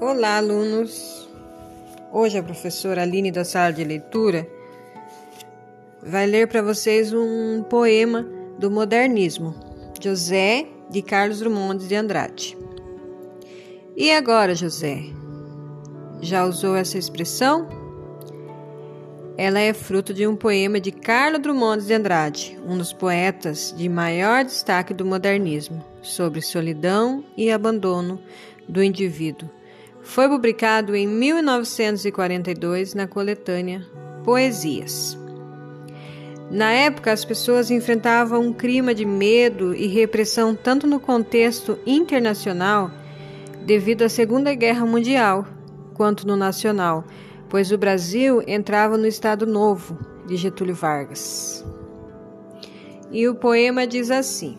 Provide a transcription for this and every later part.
Olá, alunos! Hoje a professora Aline da sala de leitura vai ler para vocês um poema do modernismo, José de Carlos Drummond de Andrade. E agora, José? Já usou essa expressão? Ela é fruto de um poema de Carlos Drummond de Andrade, um dos poetas de maior destaque do modernismo, sobre solidão e abandono do indivíduo foi publicado em 1942 na coletânea Poesias. Na época, as pessoas enfrentavam um clima de medo e repressão tanto no contexto internacional, devido à Segunda Guerra Mundial, quanto no nacional, pois o Brasil entrava no Estado Novo de Getúlio Vargas. E o poema diz assim: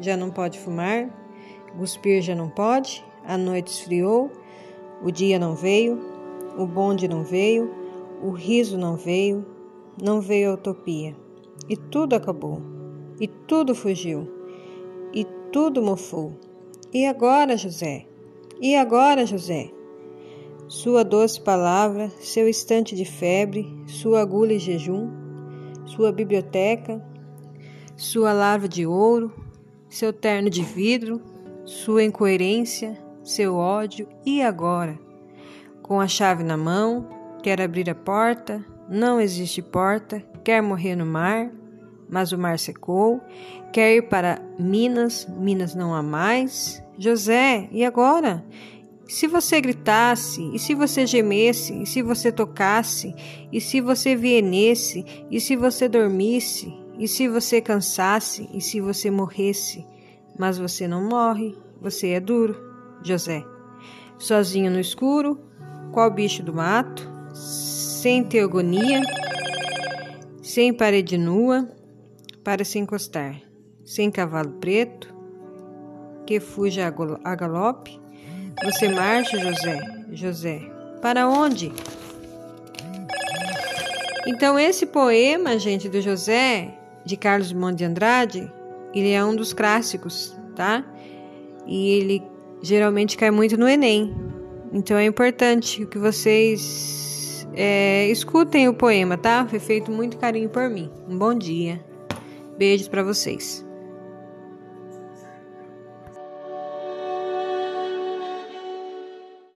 já não pode fumar, cuspir já não pode, a noite esfriou, o dia não veio, o bonde não veio, o riso não veio, não veio a utopia. E tudo acabou, e tudo fugiu, e tudo mofou. E agora, José? E agora, José? Sua doce palavra, seu instante de febre, sua agulha e jejum, sua biblioteca, sua larva de ouro, seu terno de vidro, sua incoerência, seu ódio e agora? Com a chave na mão, quer abrir a porta, não existe porta, quer morrer no mar, mas o mar secou, quer ir para Minas, Minas não há mais. José, e agora? Se você gritasse, e se você gemesse, e se você tocasse, e se você vienesse, e se você dormisse, e se você cansasse, e se você morresse? Mas você não morre, você é duro. José. Sozinho no escuro, qual bicho do mato, sem teogonia, sem parede nua para se encostar, sem cavalo preto que fuja a galope. Você marcha, José, José. Para onde? Então esse poema, gente, do José de Carlos Monte de Andrade, ele é um dos clássicos, tá? E ele geralmente cai muito no Enem. Então é importante que vocês é, escutem o poema, tá? Foi feito muito carinho por mim. Um bom dia. Beijos para vocês.